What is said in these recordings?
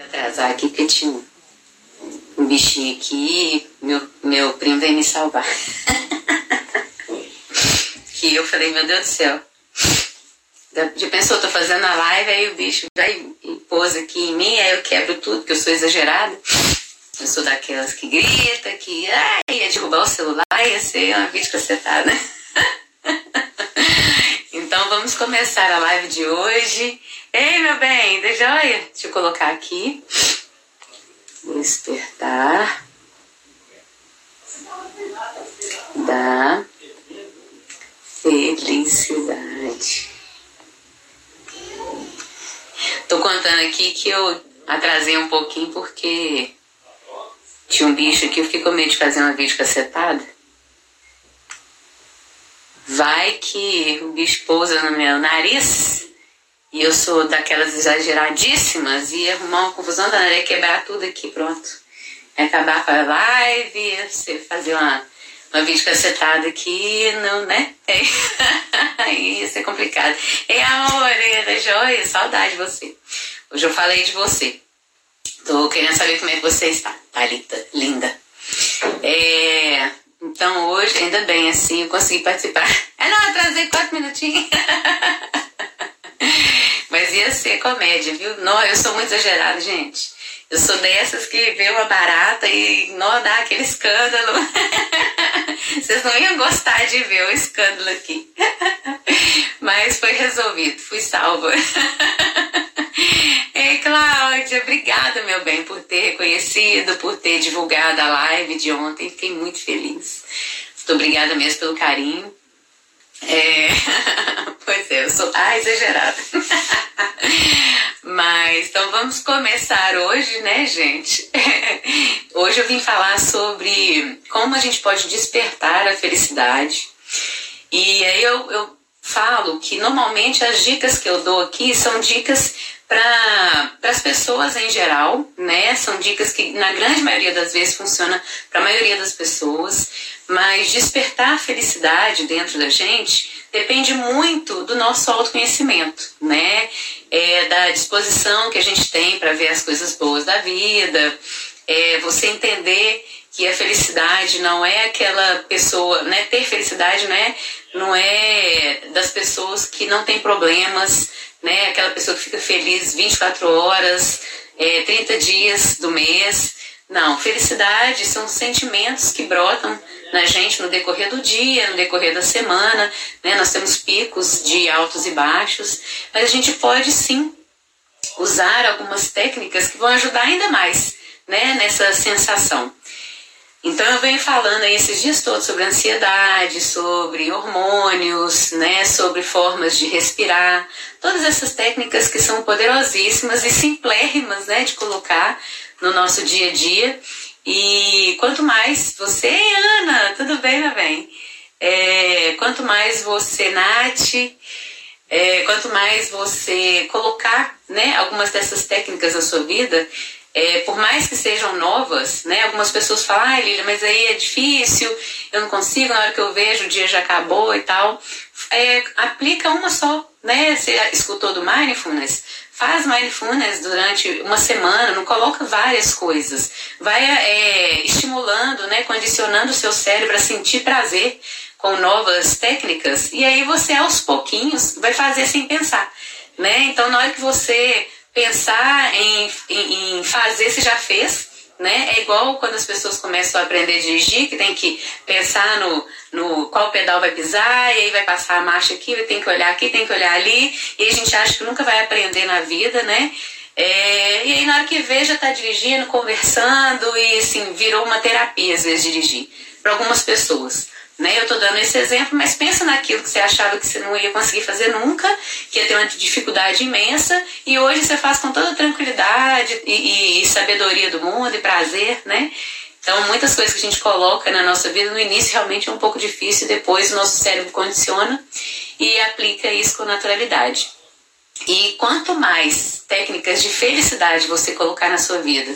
atrasar aqui porque tinha um bichinho aqui meu, meu primo veio me salvar. que eu falei, meu Deus do céu. Já pensou, tô fazendo a live, aí o bicho vai e pôs aqui em mim, aí eu quebro tudo, porque eu sou exagerada. Eu sou daquelas que grita, que ai, ia derrubar o celular, ia ser uma vídeo cacetada. então vamos começar a live de hoje. Ei, meu bem, de joia? Deixa eu colocar aqui. Despertar da felicidade. Tô contando aqui que eu atrasei um pouquinho porque tinha um bicho aqui, eu fiquei com medo de fazer uma vídeo cacetada. Vai que o bicho pousa no meu nariz e eu sou daquelas exageradíssimas e arrumar uma confusão da nariz, quebrar tudo aqui, pronto. Acabar com a live, você fazer uma uma vídeo cacetada aqui, não, né? É. Ia ser complicado. Ei, amor, da joia, saudade de você. Hoje eu falei de você. Tô querendo saber como é que você está. Tá linda, linda. É, então hoje, ainda bem assim, eu consegui participar. É, não, atrasei quatro minutinhos. Mas ia ser comédia, viu? Não, eu sou muito exagerada, gente. Eu sou dessas que vê uma barata e não dá aquele escândalo. Vocês não iam gostar de ver o escândalo aqui. Mas foi resolvido, fui salva. Ei, Cláudia, obrigada, meu bem, por ter reconhecido, por ter divulgado a live de ontem. Fiquei muito feliz. Muito obrigada mesmo pelo carinho. É... pois é, eu sou ah, exagerada. Mas então vamos começar hoje, né, gente? Hoje eu vim falar sobre como a gente pode despertar a felicidade. E aí eu, eu falo que normalmente as dicas que eu dou aqui são dicas para as pessoas em geral, né? São dicas que na grande maioria das vezes funcionam para a maioria das pessoas, mas despertar a felicidade dentro da gente depende muito do nosso autoconhecimento, né? É, da disposição que a gente tem para ver as coisas boas da vida, é, você entender que a felicidade não é aquela pessoa, né? Ter felicidade não é, não é das pessoas que não têm problemas, né? Aquela pessoa que fica feliz 24 horas, é, 30 dias do mês. Não, felicidade são sentimentos que brotam na gente no decorrer do dia, no decorrer da semana, né? Nós temos picos de altos e baixos, mas a gente pode sim usar algumas técnicas que vão ajudar ainda mais, né? Nessa sensação. Então eu venho falando aí esses dias todos sobre ansiedade, sobre hormônios, né, sobre formas de respirar, todas essas técnicas que são poderosíssimas e simplérrimas, né, de colocar no nosso dia a dia. E quanto mais você, Ana, tudo bem, meu bem? É, quanto mais você, Nath, é, quanto mais você colocar né, algumas dessas técnicas na sua vida, é, por mais que sejam novas, né? Algumas pessoas falam, ah, Lília, mas aí é difícil, eu não consigo, na hora que eu vejo o dia já acabou e tal. É, aplica uma só, né? Você escutou do Mindfulness? Faz Mindfulness durante uma semana, não coloca várias coisas. Vai é, estimulando, né? Condicionando o seu cérebro a sentir prazer com novas técnicas. E aí você, aos pouquinhos, vai fazer sem pensar, né? Então, na hora que você pensar em, em, em fazer se já fez, né? É igual quando as pessoas começam a aprender a dirigir, que tem que pensar no, no qual pedal vai pisar, e aí vai passar a marcha aqui, tem que olhar aqui, tem que olhar ali, e a gente acha que nunca vai aprender na vida, né? É, e aí na hora que vê já está dirigindo, conversando, e assim, virou uma terapia às vezes dirigir, para algumas pessoas. Né? Eu estou dando esse exemplo, mas pensa naquilo que você achava que você não ia conseguir fazer nunca, que ia ter uma dificuldade imensa, e hoje você faz com toda tranquilidade e, e, sabedoria do mundo e prazer, né? Então, muitas coisas que a gente coloca na nossa vida no início realmente é um pouco difícil, depois o nosso cérebro condiciona e aplica isso com naturalidade. E quanto mais técnicas de felicidade você colocar na sua vida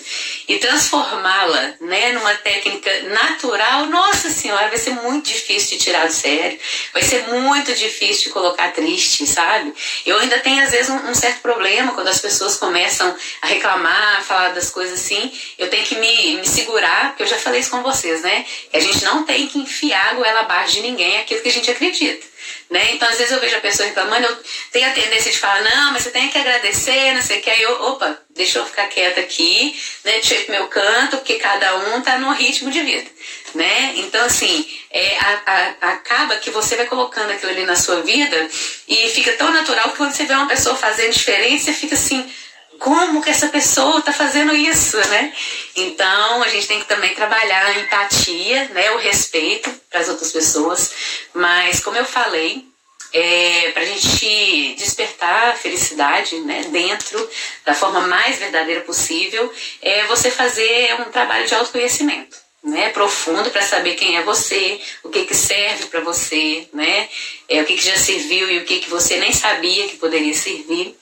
e transformá-la né, numa técnica natural, nossa senhora, vai ser muito difícil de tirar do sério, vai ser muito difícil de colocar triste, sabe? Eu ainda tenho às vezes um, um certo problema quando as pessoas começam a reclamar, a falar das coisas assim, eu tenho que me, me segurar, porque eu já falei isso com vocês, né? Que a gente não tem que enfiar a goela abaixo de ninguém aquilo que a gente acredita. Né? Então, às vezes eu vejo a pessoa reclamando, eu tenho a tendência de falar, não, mas você tem que agradecer, não sei o que, aí eu, opa, deixa eu ficar quieta aqui, né? Deixa eu ir pro meu canto, porque cada um tá no ritmo de vida, né? Então, assim, é, a, a, acaba que você vai colocando aquilo ali na sua vida e fica tão natural que quando você vê uma pessoa fazendo diferente, você fica assim, como que essa pessoa está fazendo isso, né? Então a gente tem que também trabalhar a empatia, né, o respeito para as outras pessoas, mas como eu falei, é, para a gente despertar a felicidade né, dentro da forma mais verdadeira possível, é você fazer um trabalho de autoconhecimento. Né, profundo para saber quem é você, o que, que serve para você, né, é, o que, que já serviu e o que, que você nem sabia que poderia servir.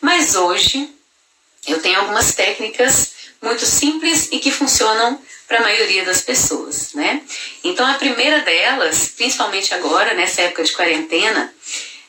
Mas hoje eu tenho algumas técnicas muito simples e que funcionam para a maioria das pessoas, né? Então a primeira delas, principalmente agora nessa época de quarentena,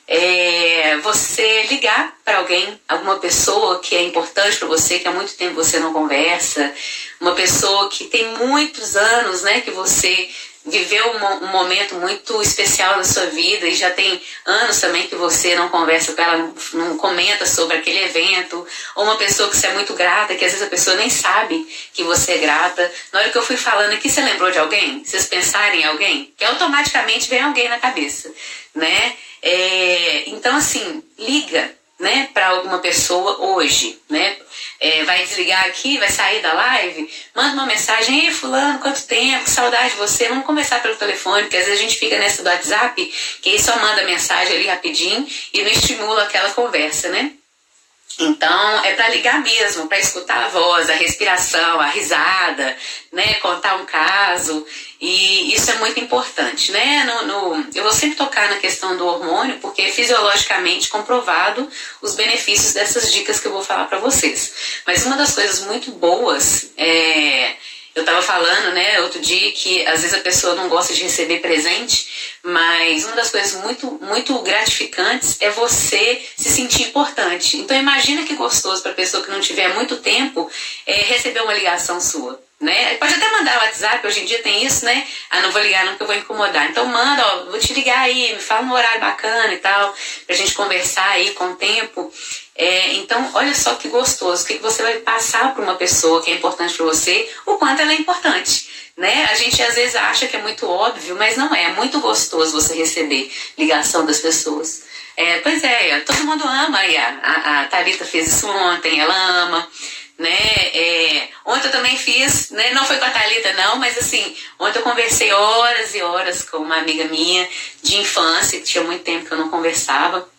é você ligar para alguém, alguma pessoa que é importante para você, que há muito tempo você não conversa, uma pessoa que tem muitos anos, né, que você viveu um, um, momento muito especial na sua vida e já tem anos também que você não conversa com ela, não, não, comenta sobre aquele evento, ou uma pessoa que você é muito grata, que às vezes a pessoa nem sabe que você é grata. Na hora que eu fui falando aqui, você lembrou de alguém? Vocês pensarem em alguém? Que automaticamente vem alguém na cabeça, né? É, então, assim, liga né, para alguma pessoa hoje, né? É, vai desligar aqui, vai sair da live, manda uma mensagem, ei fulano, quanto tempo, que saudade de você, vamos conversar pelo telefone, porque às vezes a gente fica nessa do WhatsApp, que aí só manda mensagem ali rapidinho e não estimula aquela conversa, né? Então, é para ligar mesmo, para escutar a voz, a respiração, a risada, né? Contar um caso. E isso é muito importante, né? No, no, eu vou sempre tocar na questão do hormônio, porque é fisiologicamente comprovado os benefícios dessas dicas que eu vou falar para vocês. Mas uma das coisas muito boas é eu estava falando, né, outro dia que às vezes a pessoa não gosta de receber presente, mas uma das coisas muito, muito gratificantes é você se sentir importante. Então imagina que gostoso para a pessoa que não tiver muito tempo é, receber uma ligação sua. Né? Pode até mandar WhatsApp, hoje em dia tem isso, né? Ah, não vou ligar não porque eu vou incomodar. Então manda, ó, vou te ligar aí, me fala um horário bacana e tal, pra gente conversar aí com o tempo. É, então, olha só que gostoso, o que você vai passar para uma pessoa que é importante para você, o quanto ela é importante. Né? A gente às vezes acha que é muito óbvio, mas não é. É muito gostoso você receber ligação das pessoas. É, pois é, todo mundo ama. A, a, a Thalita fez isso ontem, ela ama. Né? É, ontem eu também fiz, né? não foi com a Thalita não, mas assim, ontem eu conversei horas e horas com uma amiga minha de infância, que tinha muito tempo que eu não conversava.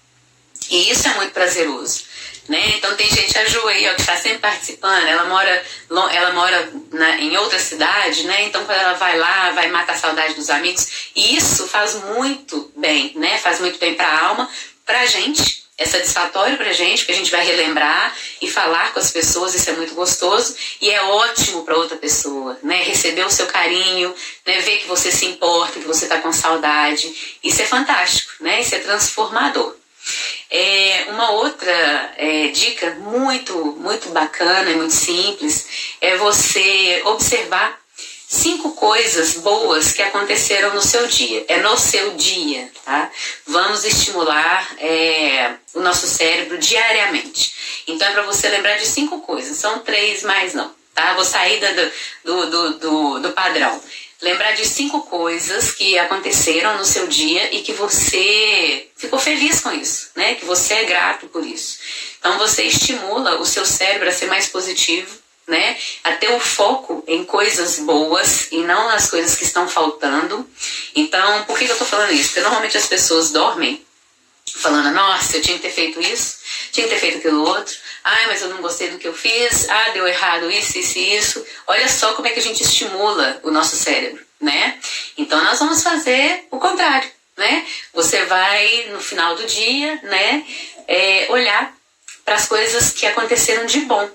E isso é muito prazeroso. Né? Então tem gente, a Ju aí, ó, que está sempre participando, ela mora, ela mora na, em outra cidade, né? Então quando ela vai lá, vai matar a saudade dos amigos, e isso faz muito bem, né? Faz muito bem para a alma, para a gente, é satisfatório para a gente, porque a gente vai relembrar e falar com as pessoas, isso é muito gostoso e é ótimo para outra pessoa, né? Receber o seu carinho, né? ver que você se importa, que você está com saudade, isso é fantástico, né? Isso é transformador. É, uma outra é, dica muito, muito bacana e muito simples é você observar cinco coisas boas que aconteceram no seu dia. É no seu dia, tá? Vamos estimular é, o nosso cérebro diariamente. Então é para você lembrar de cinco coisas. São três, mais não, tá? Vou sair do, do, do, do padrão lembrar de cinco coisas que aconteceram no seu dia e que você ficou feliz com isso, né? Que você é grato por isso. Então você estimula o seu cérebro a ser mais positivo, né? A ter o foco em coisas boas e não nas coisas que estão faltando. Então, por que, que eu tô falando isso? Porque normalmente as pessoas dormem falando, nossa, eu tinha que ter feito isso, tinha que ter feito aquilo outro, ai, mas eu não gostei do que eu fiz, ah, deu errado isso, isso e isso. Olha só como é que a gente estimula o nosso cérebro, né? Então nós vamos fazer o contrário. né? Você vai no final do dia, né? É, olhar para as coisas que aconteceram de bom.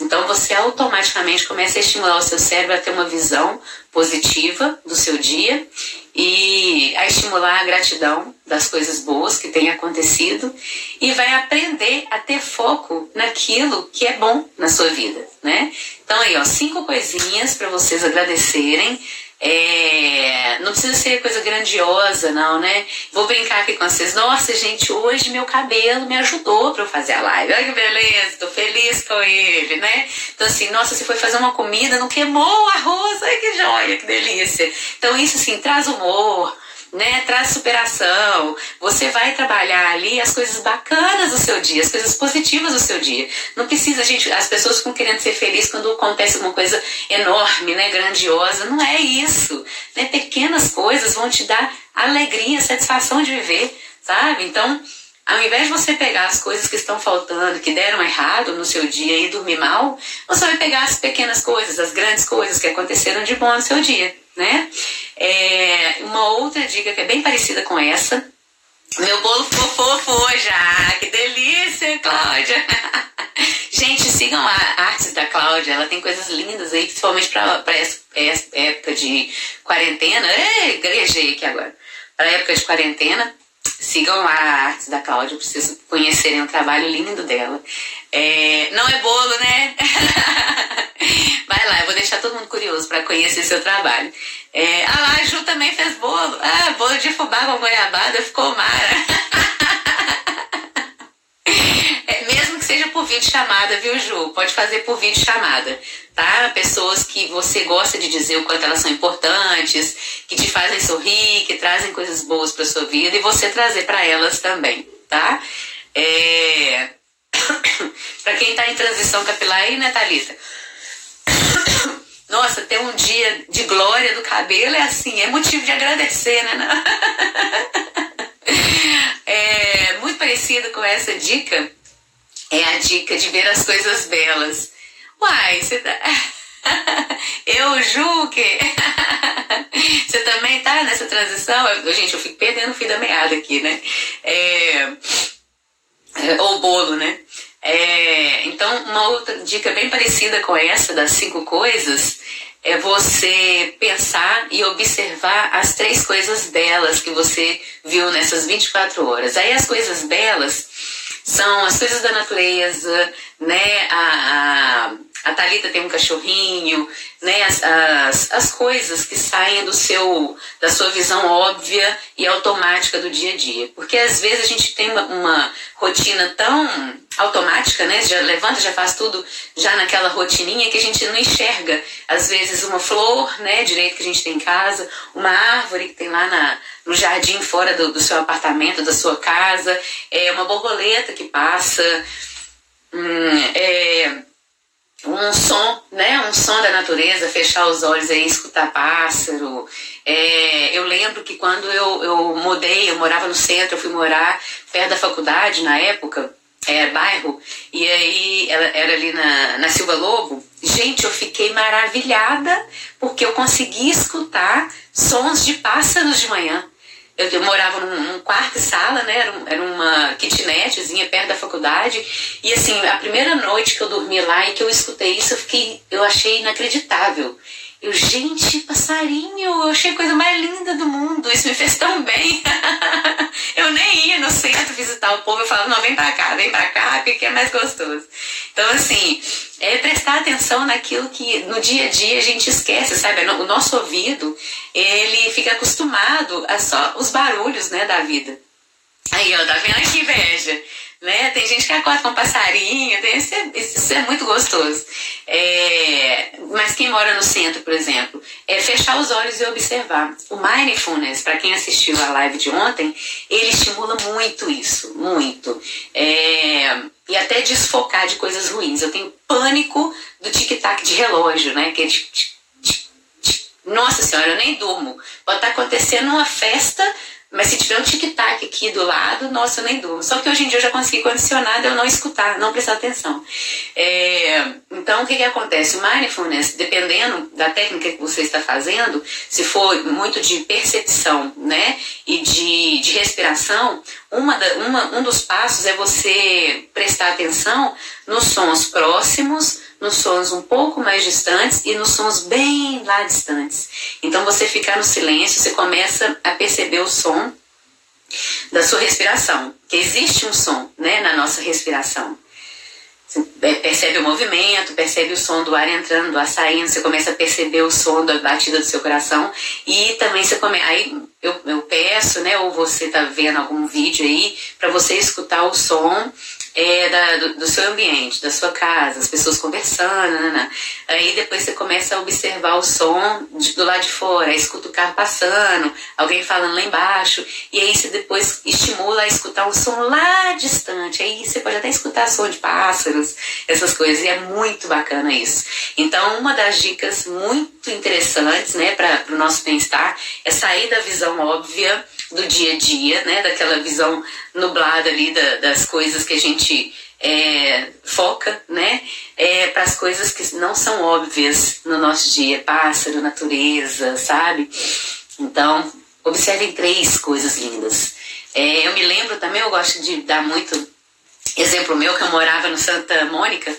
Então você automaticamente começa a estimular o seu cérebro a ter uma visão positiva do seu dia e a estimular a gratidão das coisas boas que têm acontecido e vai aprender a ter foco naquilo que é bom na sua vida, né? Então aí, ó, cinco coisinhas para vocês agradecerem é, não precisa ser coisa grandiosa, não, né? Vou brincar aqui com vocês. Nossa, gente, hoje meu cabelo me ajudou para eu fazer a live. Olha que beleza, tô feliz com ele, né? Então, assim, nossa, você foi fazer uma comida, não queimou o arroz, ai que joia, que delícia. Então, isso, assim, traz humor, né? Traz superação. Você vai trabalhar ali as coisas bacanas do seu dia, as coisas positivas do seu dia. Não precisa, gente, as pessoas ficam querendo ser felizes quando acontece alguma coisa enorme, né? Grandiosa. Não é isso. Né? Pequenas coisas vão te dar alegria, satisfação de viver, sabe? Então, ao invés de você pegar as coisas que estão faltando, que deram errado no seu dia e dormir mal, você vai pegar as pequenas coisas, as grandes coisas que aconteceram de bom no seu dia, né? É, uma outra dica que é bem parecida com essa. Meu bolo ficou fofo hoje. Ah, que delícia, Cláudia! Gente, sigam a Artes da Cláudia. Ela tem coisas lindas aí, principalmente para essa, essa época de quarentena. Ei, grejei aqui agora. Para época de quarentena sigam a Artes da Cláudia, preciso conhecerem o trabalho lindo dela. É, não é bolo, né? Vai lá, eu vou deixar todo mundo curioso para conhecer seu trabalho. É, ah lá, a Ju também fez bolo. Ah, bolo de fubá com goiabada, ficou mara. é, mesmo que seja por vídeo chamada, viu, Ju? Pode fazer por vídeo chamada tá? Pessoas que você gosta de dizer o quanto elas são importantes, que te fazem sorrir, que trazem coisas boas para sua vida e você trazer para elas também, tá? É... para quem tá em transição capilar aí, né, Thalita? Nossa, ter um dia de glória do cabelo é assim, é motivo de agradecer, né? é muito parecido com essa dica, é a dica de ver as coisas belas. Uai, você tá. eu, Ju, que. você também tá nessa transição? Eu, gente, eu fico perdendo o fio da meada aqui, né? É... é ou bolo, né? É... Então, uma outra dica bem parecida com essa, das cinco coisas, é você pensar e observar as três coisas belas que você viu nessas 24 horas. Aí, as coisas belas são as coisas da natureza, né? A, a a Talita tem um cachorrinho, né? As, as, as, coisas que saem do seu, da sua visão óbvia e automática do dia a dia. Porque às vezes a gente tem uma, uma rotina tão automática, né? Já levanta, já faz tudo já naquela rotininha que a gente não enxerga. Às vezes uma flor, né? Direito que a gente tem em casa, uma árvore que tem lá na, no jardim fora do, do seu apartamento, da sua casa, é uma borboleta que passa. Hum, é, um som, né? Um som da natureza, fechar os olhos e escutar pássaro. É, eu lembro que quando eu, eu mudei, eu morava no centro, eu fui morar perto da faculdade na época, é, bairro, e aí ela era ali na, na Silva Lobo. Gente, eu fiquei maravilhada porque eu consegui escutar sons de pássaros de manhã. Eu, eu morava num, num, quarto e sala, né? Era, era, uma kitnetzinha perto da faculdade. E assim, a primeira noite que eu dormi lá e que eu escutei isso, eu fiquei, eu achei inacreditável. Eu, gente, passarinho, eu achei a coisa mais linda do mundo. Isso me fez tão bem. eu nem ia no centro visitar o povo. Eu falava, não, vem pra cá, vem pra cá, porque é mais gostoso. Então, assim, é prestar atenção naquilo que no dia a dia a gente esquece, sabe? O nosso ouvido, ele fica acostumado a só os barulhos, né, da vida. Aí, ó, tá vendo que inveja? Né? Tem gente que acorda com passarinho, tem, isso, é, isso é muito gostoso. É, mas quem mora no centro, por exemplo, é fechar os olhos e observar. O Mindfulness, para quem assistiu a live de ontem, ele estimula muito isso, muito. É, e até desfocar de coisas ruins. Eu tenho pânico do tic-tac de relógio, né? Que é de, nossa senhora, eu nem durmo. Pode estar tá acontecendo uma festa mas se tiver um tic-tac aqui do lado, nossa, eu nem durmo. Só que hoje em dia eu já consegui condicionar de eu não escutar, não prestar atenção. É, Então, o que, que acontece? O mindfulness, dependendo da técnica que você está fazendo, se for muito de percepção né, e de, de respiração, uma, da, uma um dos passos é você prestar atenção nos sons próximos, nos sons um pouco mais distantes e nos sons bem lá distantes. Então, você ficar no silêncio, você começa a perceber o som da sua respiração, que existe um som né, na nossa respiração. Você percebe o movimento, percebe o som do ar entrando, do ar saindo, você começa a perceber o som da batida do seu coração e também você começa. Aí eu, eu peço, né, ou você tá vendo algum vídeo aí, para você escutar o som é, da, do, do, seu ambiente, da sua casa, as pessoas conversando, né, né. aí depois você começa a observar o som de, do lado de fora, escuta o carro passando, alguém falando lá embaixo, e aí você depois estimula a escutar um som lá distante, aí você pode até escutar som de pássaros, essas coisas, e é muito bacana isso. Então, uma das dicas muito interessantes, né, para o nosso bem-estar é sair da visão óbvia do dia a dia, né? Daquela visão nublada ali da, das coisas que a gente é, foca, né? É, para as coisas que não são óbvias no nosso dia, pássaro, natureza, sabe? Então, observem três coisas lindas. É, eu me lembro também, eu gosto de dar muito exemplo meu, que eu morava no Santa Mônica,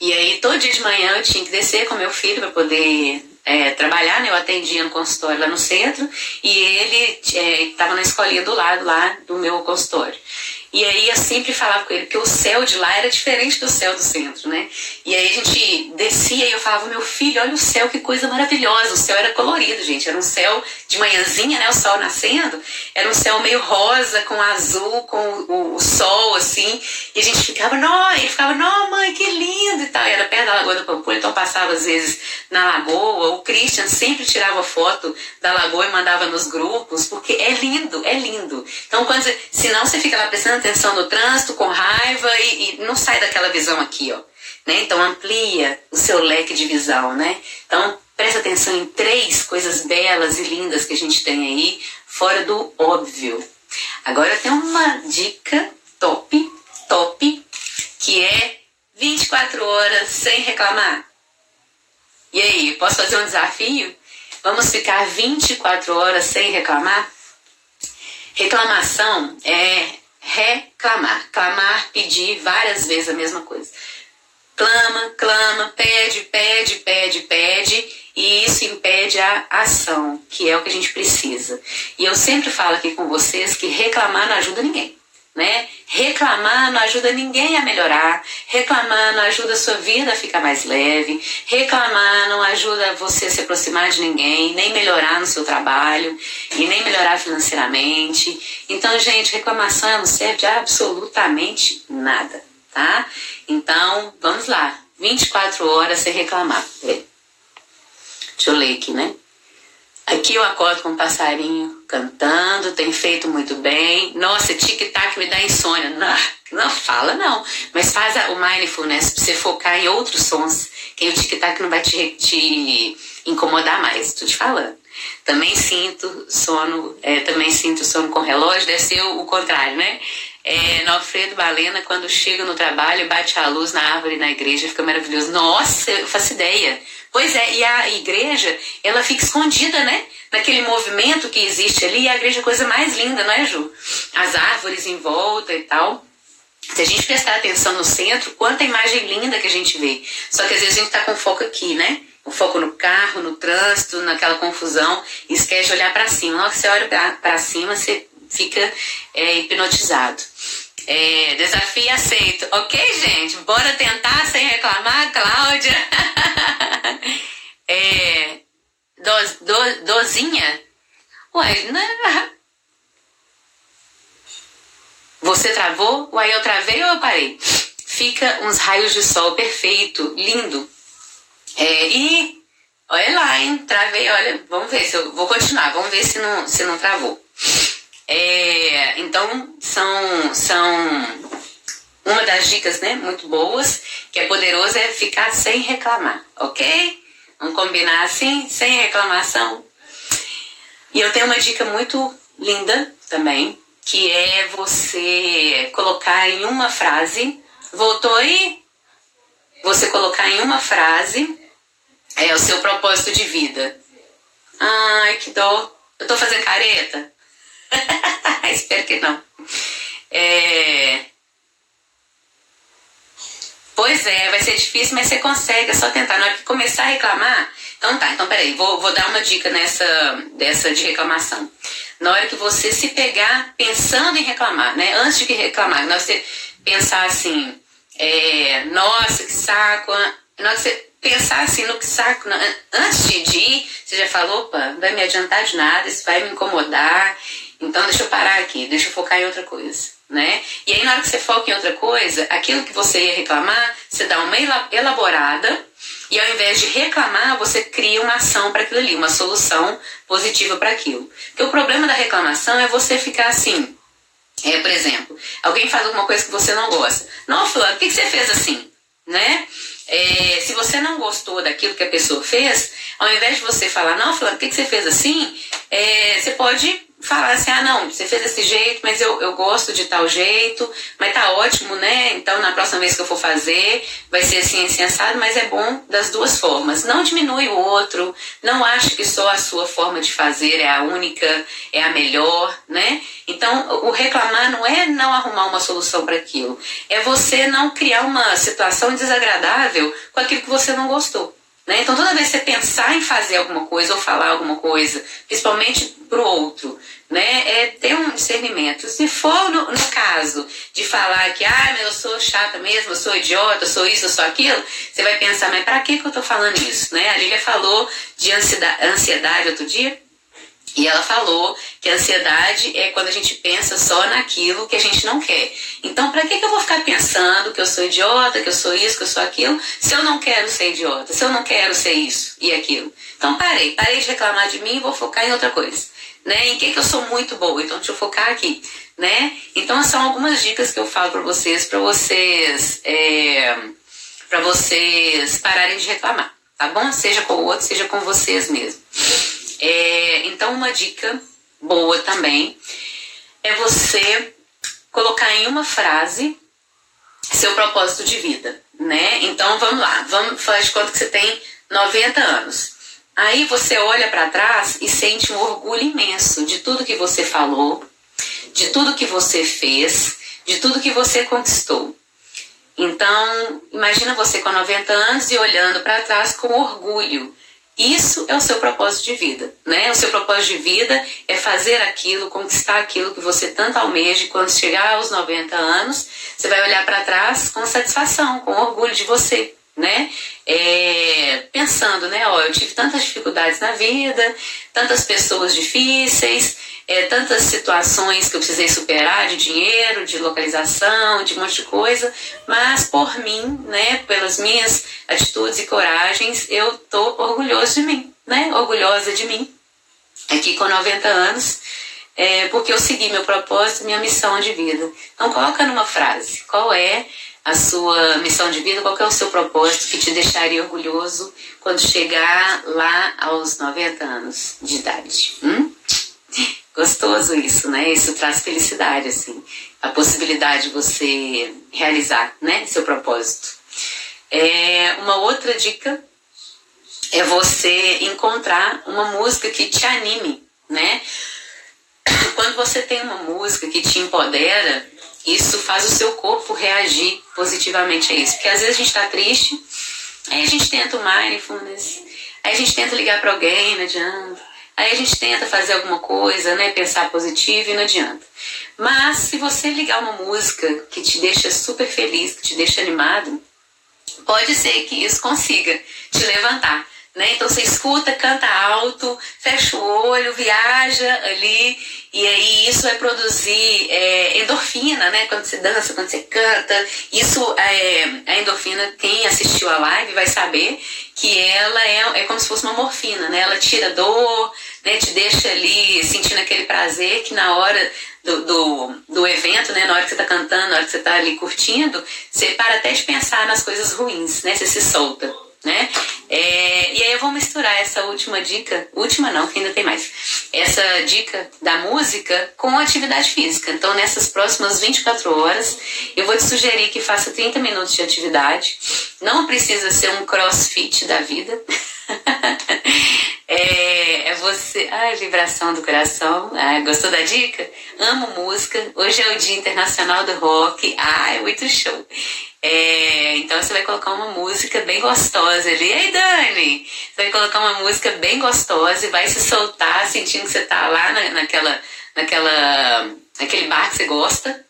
e aí todo dia de manhã eu tinha que descer com meu filho para poder é, trabalhar, né? Eu atendia no consultório lá no centro e ele estava é, na escolinha do lado lá do meu consultório. E aí eu sempre falava com ele que o céu de lá era diferente do céu do centro, né? E aí a gente descia e eu falava, meu filho, olha o céu, que coisa maravilhosa. O céu era colorido, gente. Era um céu de manhãzinha, né? O sol nascendo. Era um céu meio rosa, com azul, com o, o sol, assim. E a gente ficava, não, ele ficava, não, mãe, que lindo e tal. E era perto da Lagoa do Pampulha, então passava às vezes na lagoa. O Christian sempre tirava foto da lagoa e mandava nos grupos, porque é lindo, é lindo. Então, quando você, senão você fica lá prestando atenção no trânsito, com raiva e, e não sai daquela visão aqui, ó. Né? Então amplia o seu leque de visão, né? Então presta atenção em três coisas belas e lindas que a gente tem aí, fora do óbvio. Agora tenho uma dica top, top, que é 24 horas sem reclamar. E aí, posso fazer um desafio? Vamos ficar 24 horas sem reclamar? Reclamação é reclamar. Clamar, pedir várias vezes a mesma coisa. Clama, clama, pede, pede, pede, pede, e isso impede a ação, que é o que a gente precisa. E eu sempre falo aqui com vocês que reclamar não ajuda ninguém. Né? Reclamar não ajuda ninguém a melhorar, reclamar não ajuda a sua vida a ficar mais leve, reclamar não ajuda você a se aproximar de ninguém, nem melhorar no seu trabalho e nem melhorar financeiramente. Então, gente, reclamação não serve absolutamente nada, tá? Então, vamos lá, 24 horas sem reclamar. Deixa eu ler aqui, né? Aqui eu acordo com um passarinho cantando, tem feito muito bem. Nossa, tic-tac me dá insônia. Não, não fala não, mas faz o mindfulness pra você focar em outros sons, que o tic-tac não vai te, te incomodar mais, tô te falando. Também sinto sono, é, também sinto sono com relógio, deve ser o, o contrário, né? É, no Alfredo Balena, quando chega no trabalho, bate a luz na árvore na igreja, fica maravilhoso. Nossa, eu faço ideia. Pois é, e a igreja, ela fica escondida, né? Naquele movimento que existe ali, e a igreja é a coisa mais linda, não é, Ju? As árvores em volta e tal. Se a gente prestar atenção no centro, quanta imagem linda que a gente vê. Só que às vezes a gente tá com foco aqui, né? O foco no carro, no trânsito, naquela confusão, e esquece de olhar para cima. Na hora que você olha para cima, você fica é, hipnotizado. É, desafio aceito. Ok, gente? Bora tentar sem reclamar, Cláudia? é, do, do, dozinha? Ué, não é... Você travou? Uai, eu travei ou eu parei? Fica uns raios de sol perfeito, lindo. É, e olha lá, hein? Travei, olha, vamos ver se eu vou continuar, vamos ver se não, se não travou. É, então, são, são uma das dicas né, muito boas, que é poderoso, é ficar sem reclamar, ok? Vamos combinar assim, sem reclamação. E eu tenho uma dica muito linda também, que é você colocar em uma frase. Voltou aí? você colocar em uma frase é, o seu propósito de vida. Ai, que dó. Eu tô fazendo careta? Espero que não. É... Pois é, vai ser difícil, mas você consegue, é só tentar. Na hora que começar a reclamar, então tá, então peraí, vou, vou dar uma dica nessa dessa de reclamação. Na hora que você se pegar pensando em reclamar, né? Antes de reclamar, na hora que você pensar assim, é, nossa, que saco. Na hora que você pensar assim no que saco, antes de ir, você já falou, opa, não vai me adiantar de nada, isso vai me incomodar, então deixa eu parar aqui, deixa eu focar em outra coisa, né? E aí na hora que você foca em outra coisa, aquilo que você ia reclamar, você dá uma elaborada e ao invés de reclamar, você cria uma ação para aquilo ali, uma solução positiva para aquilo. Porque o problema da reclamação é você ficar assim, é, por exemplo, alguém faz alguma coisa que você não gosta. Não, fulano, por que, que você fez assim? Né? É, se você não gostou daquilo que a pessoa fez, ao invés de você falar, não, fulano, por que, que você fez assim? É, você pode falar assim, ah não, você fez desse jeito, mas eu, eu gosto de tal jeito, mas tá ótimo, né? Então na próxima vez que eu for fazer, vai ser assim, assim, assado, mas é bom das duas formas. Não diminui o outro, não ache que só a sua forma de fazer é a única, é a melhor, né? Então o reclamar não é não arrumar uma solução para aquilo, é você não criar uma situação desagradável com aquilo que você não gostou. Né? Então, toda vez que você pensar em fazer alguma coisa ou falar alguma coisa, principalmente para o outro, né, é ter um discernimento. Se for no, no, caso de falar que, ah, eu sou chata mesmo, eu sou idiota, eu sou isso, eu sou aquilo, você vai pensar, mas para que, que eu estou falando isso? Né? A Lília falou de ansiedade, ansiedade outro dia, e ela falou que a ansiedade é quando a gente pensa só naquilo que a gente não quer. Então, para que, que eu vou ficar pensando que eu sou idiota, que eu sou isso, que eu sou aquilo, se eu não quero ser idiota, se eu não quero ser isso e aquilo? Então, parei, parei de reclamar de mim e vou focar em outra coisa. Né? Em que, que eu sou muito boa? Então, deixa eu focar aqui. Né? Então, são algumas dicas que eu falo para vocês, para vocês, é, para vocês pararem de reclamar, tá bom? Seja com o outro, seja com vocês mesmo. É, então, uma dica boa também é você colocar em uma frase seu propósito de vida, né? Então, vamos lá, vamos fazer de conta que você tem 90 anos. Aí você olha para trás e sente um orgulho imenso de tudo que você falou, de tudo que você fez, de tudo que você conquistou. Então, imagina você com 90 anos e olhando para trás com orgulho isso é o seu propósito de vida, né? O seu propósito de vida é fazer aquilo, conquistar aquilo que você tanto almeja. E quando chegar aos 90 anos, você vai olhar para trás com satisfação, com orgulho de você, né? É, pensando, né? Ó, eu tive tantas dificuldades na vida, tantas pessoas difíceis, é, tantas situações que eu precisei superar de dinheiro, de localização, de um monte de coisa, mas por mim, né, pelas minhas atitudes e coragens, eu tô orgulhoso de mim, né, orgulhosa de mim, aqui com 90 anos, é, porque eu segui meu propósito, minha missão de vida. Então coloca numa frase, qual é a sua missão de vida, qual é o seu propósito que te deixaria orgulhoso quando chegar lá aos 90 anos de idade. Hum? Gostoso isso, né? Isso traz felicidade, assim, a possibilidade de você realizar, né, seu propósito. É, uma outra dica é você encontrar uma música que te anime, né? Quando você tem uma música que te empodera, isso faz o seu corpo reagir positivamente a isso. Porque às vezes a gente está triste, aí a gente tenta o mindfulness, aí a gente tenta ligar para alguém, não adianta. Aí a gente tenta fazer alguma coisa, né? Pensar positivo e não adianta. Mas se você ligar uma música que te deixa super feliz, que te deixa animado, pode ser que isso consiga te levantar. Né? Então você escuta, canta alto, fecha o olho, viaja ali, e aí isso vai produzir é, endorfina, né? Quando você dança, quando você canta. Isso, é, a endorfina, quem assistiu a live vai saber que ela é, é como se fosse uma morfina, né? Ela tira dor, né? te deixa ali sentindo aquele prazer que na hora do, do, do, evento, né? Na hora que você tá cantando, na hora que você tá ali curtindo, você para até de pensar nas coisas ruins, né? Você se solta, né? É, e aí vou misturar essa última dica, última não, que ainda tem mais, essa dica da música com atividade física. Então, nessas próximas 24 horas, eu vou te sugerir que faça 30 minutos de atividade. Não precisa ser um crossfit da vida. é, é, você. Ai, vibração do coração. Ai, gostou da dica? Amo música. Hoje é o Dia Internacional do Rock. Ai, muito show. É, então você vai colocar uma música bem gostosa ali. Ei, Dani! Você vai colocar uma música bem gostosa e vai se soltar, sentindo que você tá lá na, naquela, naquela, naquele bar que você gosta.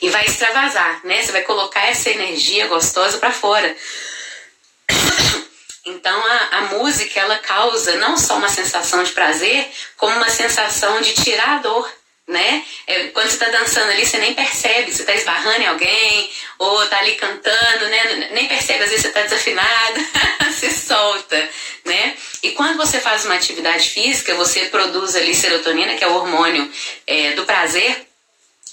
E vai extravasar, né? Você vai colocar essa energia gostosa para fora. Então a, a música ela causa não só uma sensação de prazer, como uma sensação de tirar a dor né? É, quando você está dançando ali, você nem percebe, você está esbarrando em alguém, ou está ali cantando, né? Nem percebe, às vezes você está desafinado, se solta, né? E quando você faz uma atividade física, você produz ali serotonina, que é o hormônio é, do prazer,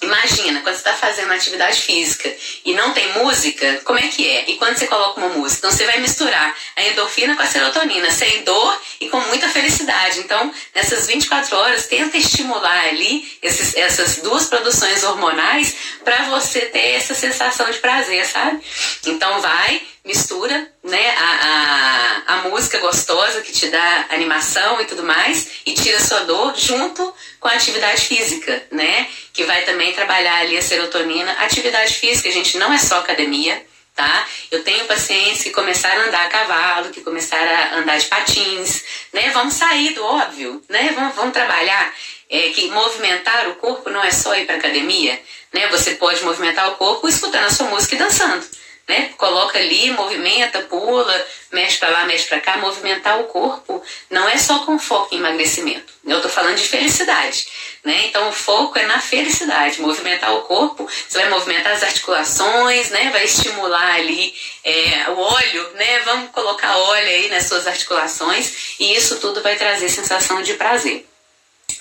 Imagina, quando você está fazendo atividade física e não tem música, como é que é? E quando você coloca uma música? Então você vai misturar a endorfina com a serotonina, sem dor e com muita felicidade. Então, nessas 24 horas, tenta estimular ali esses, essas duas produções hormonais para você ter essa sensação de prazer, sabe? Então vai, mistura né, a, a, a música gostosa que te dá animação e tudo mais e tira sua dor junto com a atividade física, né? Que vai também trabalhar ali a serotonina. Atividade física, gente, não é só academia, tá? Eu tenho pacientes que começaram a andar a cavalo, que começaram a andar de patins, né? Vamos sair do óbvio, né? Vamos, vamos trabalhar. É, que movimentar o corpo não é só ir para academia, né? Você pode movimentar o corpo escutando a sua música e dançando né? Coloca ali, movimenta, pula, mexe para lá, mexe para cá, movimentar o corpo não é só com foco em emagrecimento. Eu estou falando de felicidade, né? Então o foco é na felicidade, movimentar o corpo, você vai movimentar as articulações, né? Vai estimular ali é, o óleo, né? Vamos colocar óleo aí nas suas articulações e isso tudo vai trazer sensação de prazer,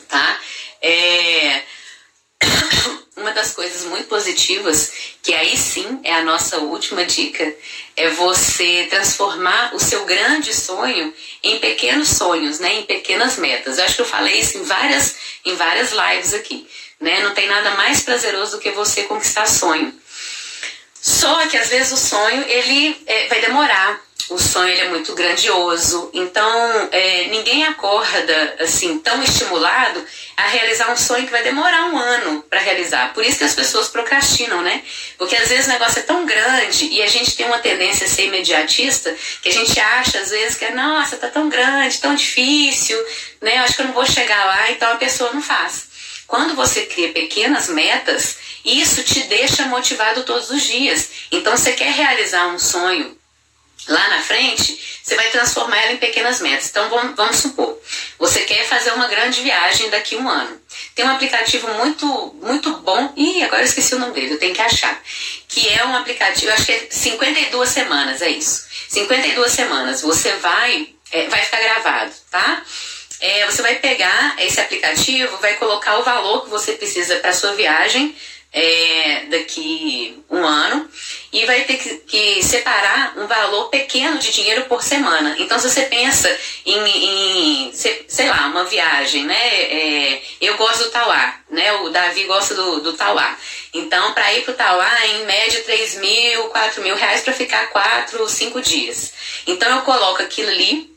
tá? É uma das coisas muito positivas, que aí sim é a nossa última dica, é você transformar o seu grande sonho em pequenos sonhos, né, em pequenas metas. Eu acho que eu falei isso em várias, em várias lives aqui. Né? Não tem nada mais prazeroso do que você conquistar sonho. Só que às vezes o sonho ele é, vai demorar o sonho ele é muito grandioso, então é, ninguém acorda assim tão estimulado a realizar um sonho que vai demorar um ano para realizar. Por isso que as pessoas procrastinam, né? Porque às vezes o negócio é tão grande e a gente tem uma tendência a ser imediatista que a gente acha às vezes que é, nossa, tá tão grande, tão difícil, né? Eu acho que eu não vou chegar lá, então a pessoa não faz. Quando você cria pequenas metas, isso te deixa motivado todos os dias. Então, você quer realizar um sonho lá na frente, você vai transformar ela em pequenas metas. Então vamos, vamos supor, você quer fazer uma grande viagem daqui a um ano. Tem um aplicativo muito, muito bom, e agora eu esqueci o nome dele, eu tenho que achar. Que é um aplicativo, acho que é 52 semanas, é isso. 52 semanas, você vai, é, vai ficar gravado, tá? É, você vai pegar esse aplicativo, vai colocar o valor que você precisa para sua viagem é, daqui um ano e vai ter que, que, separar um valor pequeno de dinheiro por semana. Então, se você pensa em, em sei lá, uma viagem, né? É, eu gosto do Tauá, né? O Davi gosta do, do Tauá. Então, para ir para o Tauá, em média, 3 mil, 4 mil reais para ficar 4, 5 dias. Então, eu coloco aquilo ali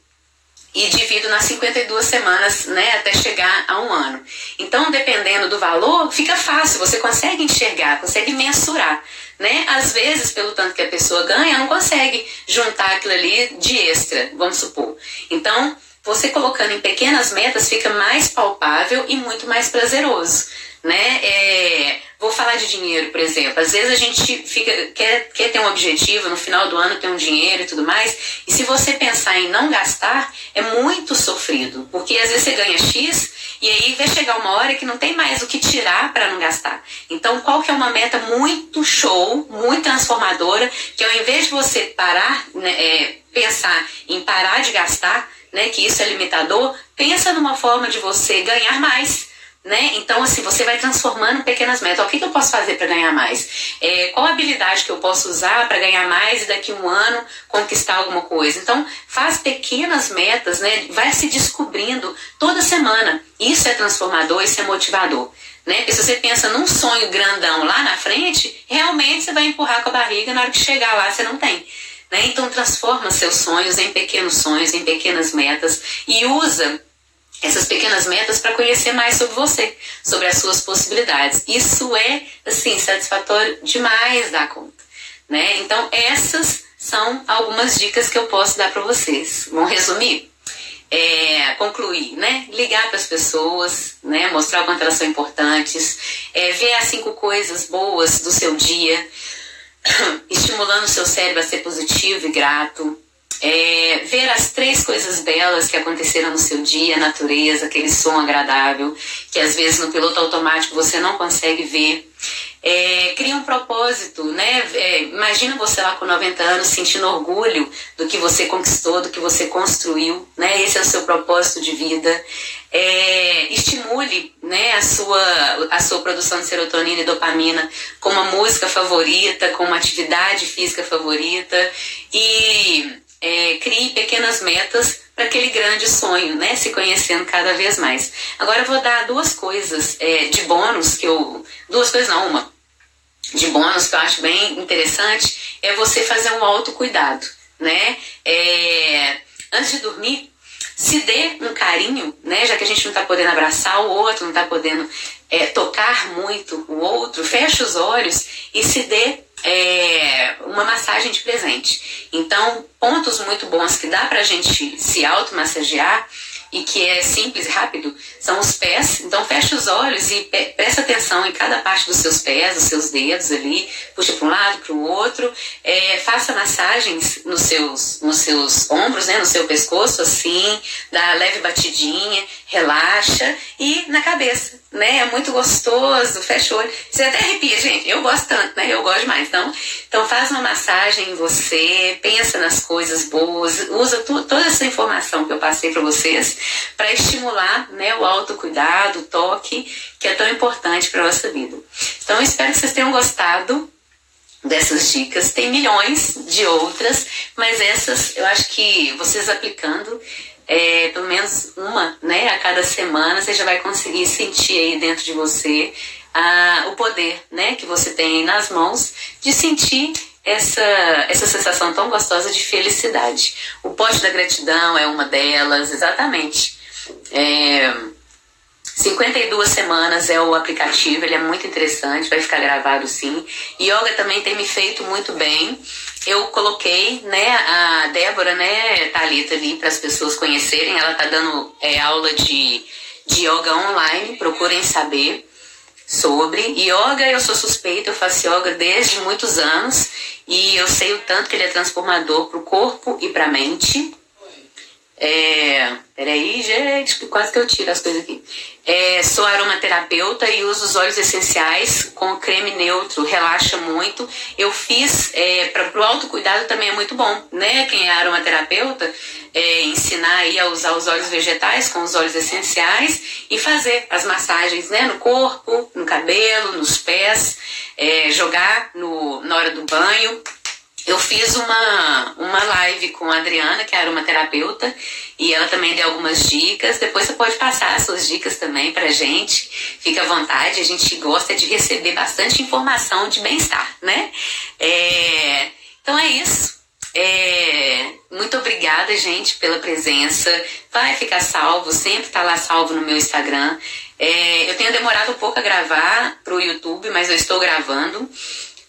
e divido nas 52 semanas, né, até chegar a um ano. Então, dependendo do valor, fica fácil, você consegue enxergar, consegue mensurar, né? Às vezes, pelo tanto que a pessoa ganha, não consegue juntar aquilo ali de extra, vamos supor. Então, você colocando em pequenas metas fica mais palpável e muito mais prazeroso né? É, vou falar de dinheiro, por exemplo. Às vezes a gente fica, quer, quer ter um objetivo, no final do ano ter um dinheiro e tudo mais, e se você pensar em não gastar, é muito sofrido, porque às vezes você ganha X e aí vai chegar uma hora que não tem mais o que tirar para não gastar. Então, qual que é uma meta muito show, muito transformadora, que ao invés de você parar, né, é, pensar em parar de gastar, né, que isso é limitador, pensa numa forma de você ganhar mais né? Então, assim, você vai transformando pequenas metas. O que, que eu posso fazer para ganhar mais? É, qual habilidade que eu posso usar para ganhar mais e daqui um ano conquistar alguma coisa? Então, faz pequenas metas, né? Vai se descobrindo toda semana. Isso é transformador, isso é motivador. Né? Se você pensa num sonho grandão lá na frente, realmente você vai empurrar com a barriga na hora que chegar lá você não tem. Né? Então transforma seus sonhos em pequenos sonhos, em pequenas metas e usa essas pequenas metas para conhecer mais sobre você, sobre as suas possibilidades. Isso é, assim, satisfatório demais da conta, né? Então, essas são algumas dicas que eu posso dar para vocês. Vamos resumir? É, concluir, né? Ligar para as pessoas, né? Mostrar o quanto elas são importantes, é, ver as cinco coisas boas do seu dia, estimulando o seu cérebro a ser positivo e grato, é, ver as três coisas belas que aconteceram no seu dia, a natureza, aquele som agradável, que às vezes no piloto automático você não consegue ver. É, cria um propósito, né? É, imagina você lá com 90 anos sentindo orgulho do que você conquistou, do que você construiu, né? Esse é o seu propósito de vida. É, estimule, né, a sua, a sua produção de serotonina e dopamina com uma música favorita, com uma atividade física favorita e é, crie pequenas metas para aquele grande sonho, né? Se conhecendo cada vez mais. Agora eu vou dar duas coisas é, de bônus que eu. Duas coisas não, uma. De bônus que eu acho bem interessante é você fazer um autocuidado, né? É, antes de dormir, se dê um carinho, né? Já que a gente não está podendo abraçar o outro, não está podendo é, tocar muito o outro, feche os olhos e se dê é, uma massagem de presente. Então, pontos muito bons que dá pra gente se automassagear e que é simples e rápido são os pés. Então feche os olhos e preste atenção em cada parte dos seus pés, dos seus dedos ali, puxa para um lado, para o outro. É, faça massagens nos seus, nos seus ombros, né, no seu pescoço, assim, dá leve batidinha, relaxa e na cabeça, né? É muito gostoso, fecha o olho. Você até arrepia, gente. Eu gosto tanto, né? Eu gosto mais. Então, então faz uma massagem em você, pensa nas coisas boas, usa tu, toda essa informação que eu passei para vocês para estimular né, o autocuidado, o toque, que é tão importante para nossa vida. Então, espero que vocês tenham gostado dessas dicas. Tem milhões de outras, mas essas eu acho que vocês aplicando é, pelo menos uma né, a cada semana, você já vai conseguir sentir aí dentro de você ah, o poder né, que você tem nas mãos de sentir essa, essa sensação tão gostosa de felicidade. O pote da gratidão é uma delas, exatamente. É, 52 semanas é o aplicativo, ele é muito interessante, vai ficar gravado sim. Yoga também tem me feito muito bem. Eu coloquei, né, a Débora, né, Thalita ali para as pessoas conhecerem. Ela tá dando é, aula de, de yoga online, procurem saber sobre. Yoga, eu sou suspeita, eu faço yoga desde muitos anos e eu sei o tanto que ele é transformador para o corpo e para a mente. É, peraí, gente, quase que eu tiro as coisas aqui. É, sou aromaterapeuta e uso os óleos essenciais com creme neutro, relaxa muito. Eu fiz, é, para o autocuidado também é muito bom, né? Quem é aromaterapeuta, é, ensinar aí a usar os óleos vegetais com os óleos essenciais e fazer as massagens né, no corpo, no cabelo, nos pés, é, jogar no, na hora do banho eu fiz uma, uma live com a Adriana, que é aromaterapeuta, e ela também deu algumas dicas. Depois você pode passar as suas dicas também pra gente. Fica à vontade, a gente gosta de receber bastante informação de bem-estar, né? É, então é isso. É, muito obrigada, gente, pela presença. Vai ficar salvo, sempre tá lá salvo no meu Instagram. É, eu tenho demorado um pouco a gravar pro YouTube, mas eu estou gravando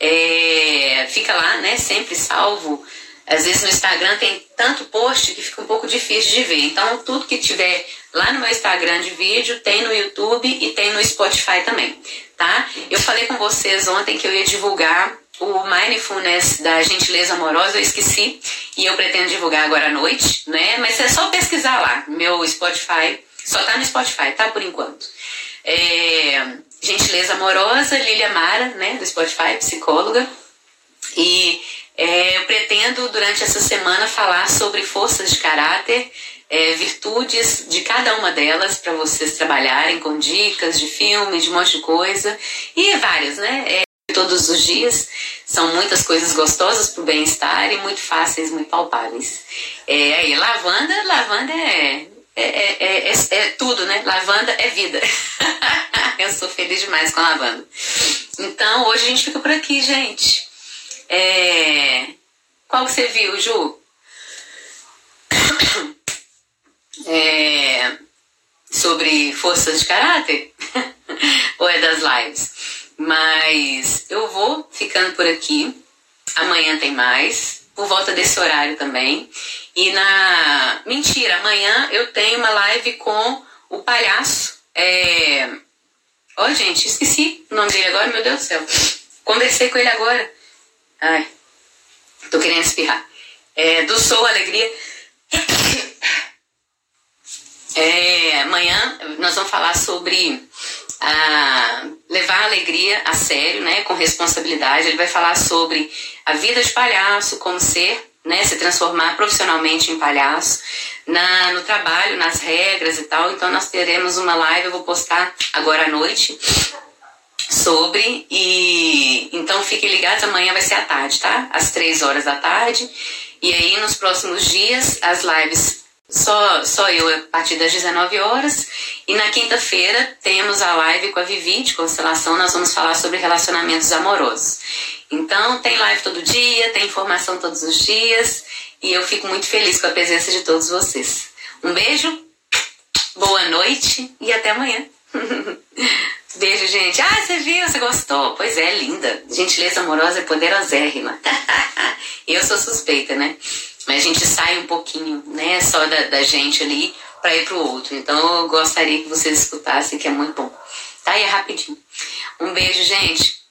é, fica lá, né, sempre salvo. Às vezes no Instagram tem tanto post que fica um pouco difícil de ver. Então, tudo que tiver lá no meu Instagram de vídeo tem no YouTube e tem no Spotify também, tá? Eu falei com vocês ontem que eu ia divulgar o Mindfulness da Gentileza Amorosa, eu esqueci, e eu pretendo divulgar agora à noite, né? Mas é só pesquisar lá, meu Spotify, só tá no Spotify, tá? Por enquanto. É, Gentileza Amorosa, Lilia Mara, né, do Spotify, psicóloga. E É, eu pretendo, durante essa semana, falar sobre forças de caráter, é, virtudes de cada uma delas, para vocês trabalharem com dicas de filmes, de um monte de coisa, e várias, né? É, todos os dias. São muitas coisas gostosas para o bem-estar e muito fáceis, muito palpáveis. É, aí, lavanda, lavanda é, é, é, é, tudo, né? Lavanda é vida. Eu sou feliz demais com a lavanda. Então, hoje a gente fica por aqui, gente. É... Qual que você viu, Ju? É... Sobre forças de caráter? Ou é das lives? Mas eu vou ficando por aqui. Amanhã tem mais. Por volta desse horário também. E na. Mentira, amanhã eu tenho uma live com o palhaço. É... Ó, oh, gente, esqueci o nome dele agora, meu Deus do céu. Conversei com ele agora. Ai, tô querendo espirrar. É, do Sou Alegria. É, amanhã nós vamos falar sobre a, levar a alegria a sério, né, com responsabilidade. Ele vai falar sobre a vida de palhaço, como ser, né, se transformar profissionalmente em palhaço, na, no trabalho, nas regras e tal. Então nós teremos uma live, eu vou postar agora à noite sobre e então fiquem ligados, amanhã vai ser à tarde, tá? Às três horas da tarde. E aí nos próximos dias as lives só, só eu a partir das 19 horas. E na quinta-feira temos a live com a Vivi de Constelação, nós vamos falar sobre relacionamentos amorosos. Então tem live todo dia, tem informação todos os dias e eu fico muito feliz com a presença de todos vocês. Um beijo, boa noite e até amanhã. Beijo, gente. Ah, você viu, você gostou? Pois é, linda. Gentileza amorosa é poderosérrima. eu sou suspeita, né? Mas a gente sai um pouquinho, né, só da, da gente ali para ir pro outro. Então eu gostaria que vocês escutassem, que é muito bom. Tá? E é rapidinho. Um beijo, gente.